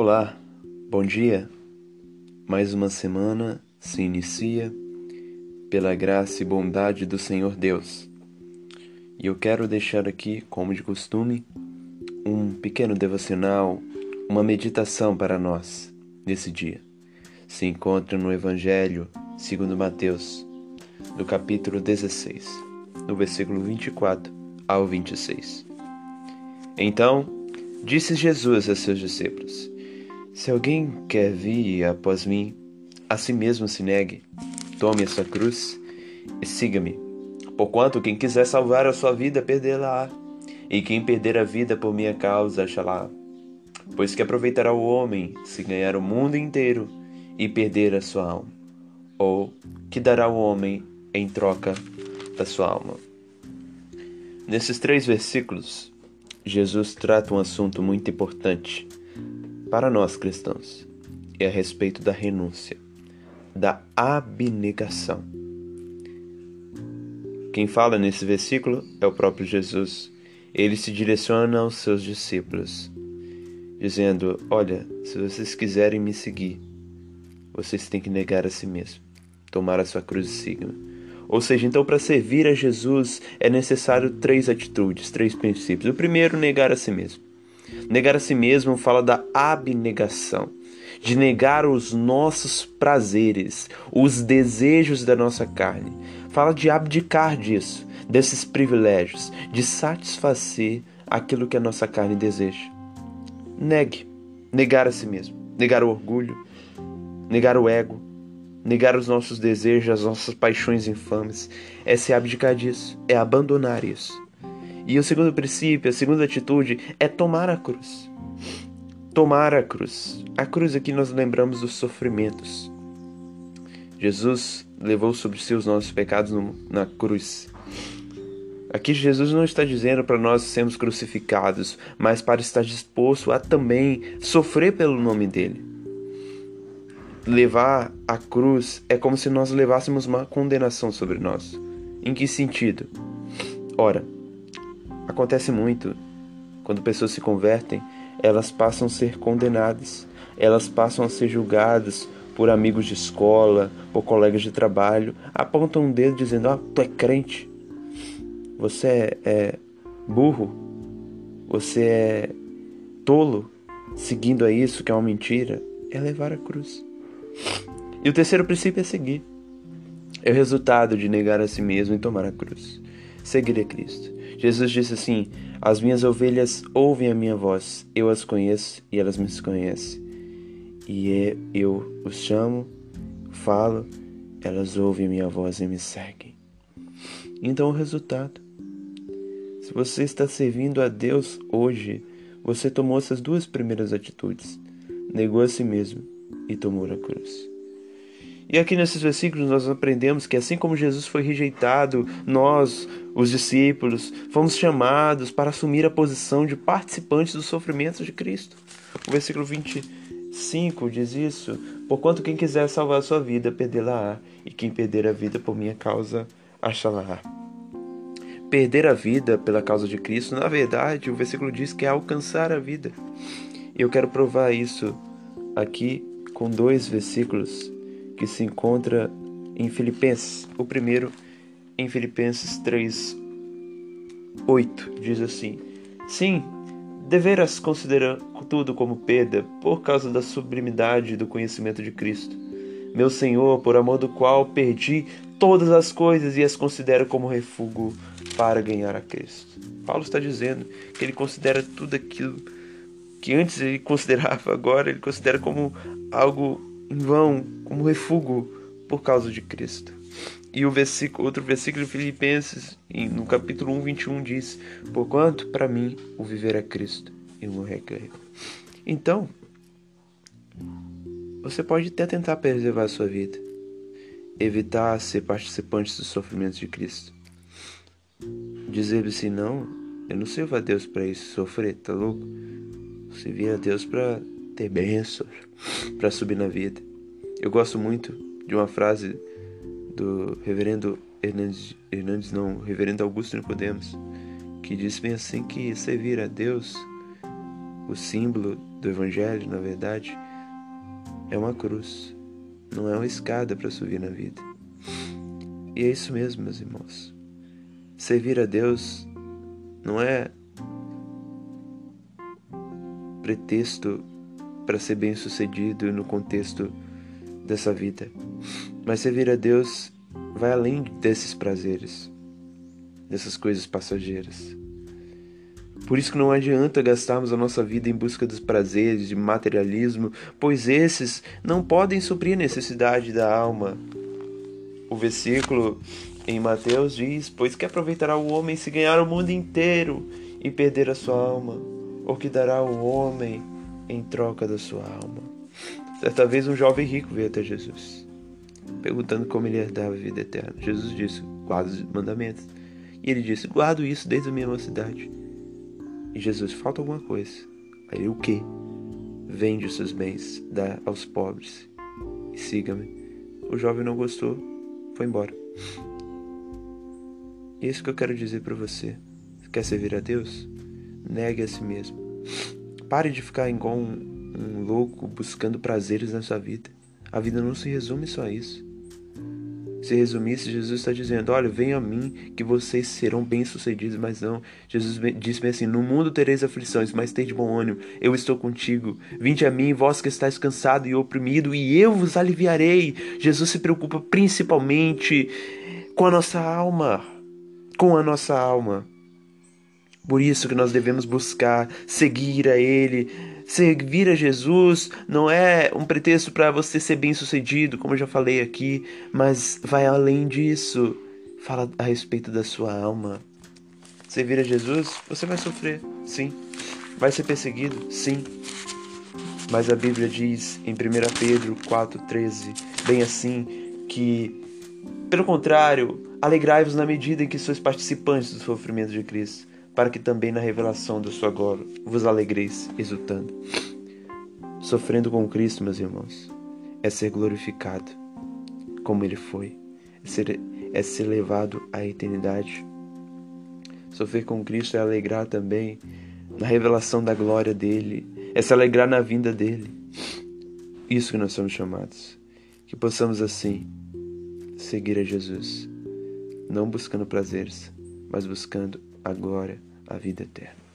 Olá, bom dia. Mais uma semana se inicia pela graça e bondade do Senhor Deus. E eu quero deixar aqui, como de costume, um pequeno devocional, uma meditação para nós nesse dia. Se encontra no Evangelho segundo Mateus, no capítulo 16, no versículo 24 ao 26. Então, disse Jesus a seus discípulos: se alguém quer vir após mim, a si mesmo se negue, tome a sua cruz e siga-me. Porquanto quem quiser salvar a sua vida, perdê-la-á, e quem perder a vida por minha causa, achará. Pois que aproveitará o homem se ganhar o mundo inteiro e perder a sua alma? Ou que dará o homem em troca da sua alma? Nesses três versículos, Jesus trata um assunto muito importante para nós cristãos é a respeito da renúncia, da abnegação. Quem fala nesse versículo é o próprio Jesus. Ele se direciona aos seus discípulos, dizendo: Olha, se vocês quiserem me seguir, vocês têm que negar a si mesmo, tomar a sua cruz e sigam. Ou seja, então para servir a Jesus é necessário três atitudes, três princípios. O primeiro, negar a si mesmo. Negar a si mesmo fala da abnegação, de negar os nossos prazeres, os desejos da nossa carne. Fala de abdicar disso, desses privilégios, de satisfazer aquilo que a nossa carne deseja. Negue, negar a si mesmo, negar o orgulho, negar o ego, negar os nossos desejos, as nossas paixões infames. É se abdicar disso, é abandonar isso. E o segundo princípio, a segunda atitude é tomar a cruz. Tomar a cruz. A cruz aqui nós lembramos dos sofrimentos. Jesus levou sobre si os nossos pecados no, na cruz. Aqui Jesus não está dizendo para nós sermos crucificados, mas para estar disposto a também sofrer pelo nome dele. Levar a cruz é como se nós levássemos uma condenação sobre nós. Em que sentido? Ora, Acontece muito. Quando pessoas se convertem, elas passam a ser condenadas, elas passam a ser julgadas por amigos de escola, por colegas de trabalho, apontam um dedo dizendo: Ah, tu é crente, você é, é burro, você é tolo, seguindo a isso que é uma mentira, é levar a cruz. E o terceiro princípio é seguir. É o resultado de negar a si mesmo e tomar a cruz. Seguir a Cristo. Jesus disse assim: As minhas ovelhas ouvem a minha voz, eu as conheço e elas me conhecem. E é, eu os chamo, falo, elas ouvem a minha voz e me seguem. Então, o resultado: se você está servindo a Deus hoje, você tomou essas duas primeiras atitudes, negou a si mesmo e tomou a cruz. E aqui nesses versículos nós aprendemos que assim como Jesus foi rejeitado, nós, os discípulos, fomos chamados para assumir a posição de participantes dos sofrimentos de Cristo. O versículo 25 diz isso: Porquanto quem quiser salvar a sua vida, perdê-la-á, e quem perder a vida por minha causa, achá-la-á. Perder a vida pela causa de Cristo, na verdade, o versículo diz que é alcançar a vida. E eu quero provar isso aqui com dois versículos que se encontra em Filipenses. O primeiro, em Filipenses 3, 8, diz assim: Sim, deverás considerar tudo como perda por causa da sublimidade do conhecimento de Cristo, meu Senhor, por amor do qual perdi todas as coisas e as considero como refúgio para ganhar a Cristo. Paulo está dizendo que ele considera tudo aquilo que antes ele considerava, agora ele considera como algo vão, como refúgio por causa de Cristo. E o versículo, outro versículo de Filipenses, no capítulo 1, 21, diz: Porquanto para mim o viver é Cristo e o morrer é ganho. Então, você pode até tentar preservar a sua vida, evitar ser participante dos sofrimentos de Cristo. Dizer assim: não, eu não sirvo a Deus para isso, sofrer, tá louco? Servir a Deus para ter bênçãos, para subir na vida. Eu gosto muito de uma frase do reverendo Hernandes, Hernandes não, reverendo Augusto Nicodemos, que diz bem assim que servir a Deus o símbolo do Evangelho, na verdade, é uma cruz, não é uma escada para subir na vida. E é isso mesmo, meus irmãos. Servir a Deus não é pretexto para ser bem sucedido no contexto dessa vida. Mas servir a Deus vai além desses prazeres, dessas coisas passageiras. Por isso que não adianta gastarmos a nossa vida em busca dos prazeres, de materialismo, pois esses não podem suprir a necessidade da alma. O versículo em Mateus diz: Pois que aproveitará o homem se ganhar o mundo inteiro e perder a sua alma? Ou que dará o homem em troca da sua alma? Certa vez um jovem rico veio até Jesus, perguntando como ele herdava a vida eterna. Jesus disse: Guarda os mandamentos. E ele disse: Guardo isso desde a minha mocidade. E Jesus, falta alguma coisa. Aí o que? Vende os seus bens, dá aos pobres e siga-me. O jovem não gostou, foi embora. É isso que eu quero dizer para você. Quer servir a Deus? Negue a si mesmo. Pare de ficar igual um, um louco buscando prazeres na sua vida. A vida não se resume só a isso. Se resumisse, Jesus está dizendo: Olha, venha a mim que vocês serão bem-sucedidos, mas não. Jesus disse-me assim: No mundo tereis aflições, mas de bom ânimo, eu estou contigo. Vinde a mim, vós que estáis cansado e oprimido, e eu vos aliviarei. Jesus se preocupa principalmente com a nossa alma com a nossa alma. Por isso que nós devemos buscar seguir a Ele. Servir a Jesus não é um pretexto para você ser bem sucedido, como eu já falei aqui, mas vai além disso. Fala a respeito da sua alma. Servir a Jesus, você vai sofrer, sim. Vai ser perseguido, sim. Mas a Bíblia diz em 1 Pedro 4,13, bem assim, que, pelo contrário, Alegrai-vos na medida em que sois participantes do sofrimento de Cristo, para que também na revelação da sua glória vos alegreis, exultando. Sofrendo com Cristo, meus irmãos, é ser glorificado, como Ele foi, é ser, é ser levado à eternidade. Sofrer com Cristo é alegrar também na revelação da glória dele, é se alegrar na vinda dele. Isso que nós somos chamados. Que possamos assim seguir a Jesus não buscando prazeres, mas buscando a glória, a vida eterna.